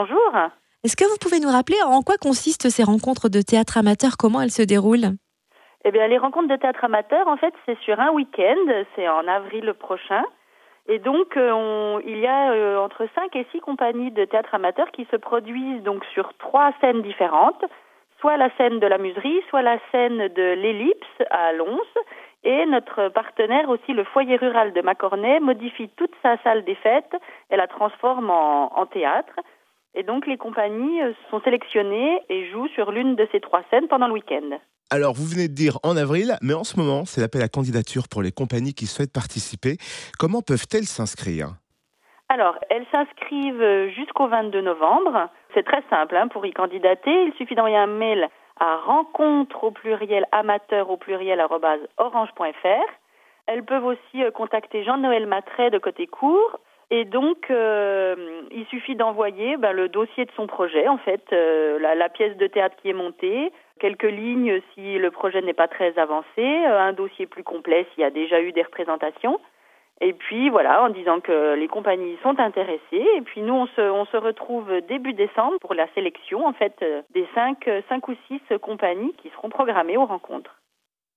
Bonjour. Est-ce que vous pouvez nous rappeler en quoi consistent ces rencontres de théâtre amateur? Comment elles se déroulent? Eh bien, les rencontres de théâtre amateur, en fait, c'est sur un week-end, c'est en avril prochain. Et donc, euh, on, il y a euh, entre 5 et 6 compagnies de théâtre amateur qui se produisent donc sur trois scènes différentes, soit la scène de la Muserie, soit la scène de l'Ellipse à Lons, et notre partenaire aussi, le foyer rural de Macornet, modifie toute sa salle des fêtes et la transforme en, en théâtre. Et donc les compagnies euh, sont sélectionnées et jouent sur l'une de ces trois scènes pendant le week-end. Alors, vous venez de dire en avril, mais en ce moment, c'est l'appel à candidature pour les compagnies qui souhaitent participer. Comment peuvent-elles s'inscrire? Alors, elles s'inscrivent jusqu'au 22 novembre. C'est très simple hein, pour y candidater. Il suffit d'envoyer un mail à rencontre au pluriel amateur au pluriel orange.fr. Elles peuvent aussi euh, contacter Jean-Noël Matret de Côté Court. Et donc, euh, il suffit d'envoyer ben, le dossier de son projet, en fait, euh, la, la, pièce de théâtre qui est montée, quelques lignes si le projet n'est pas très avancé, euh, un dossier plus complet s'il y a déjà eu des représentations. Et puis voilà, en disant que les compagnies sont intéressées. Et puis nous, on se, on se retrouve début décembre pour la sélection en fait des cinq, cinq ou six compagnies qui seront programmées aux rencontres.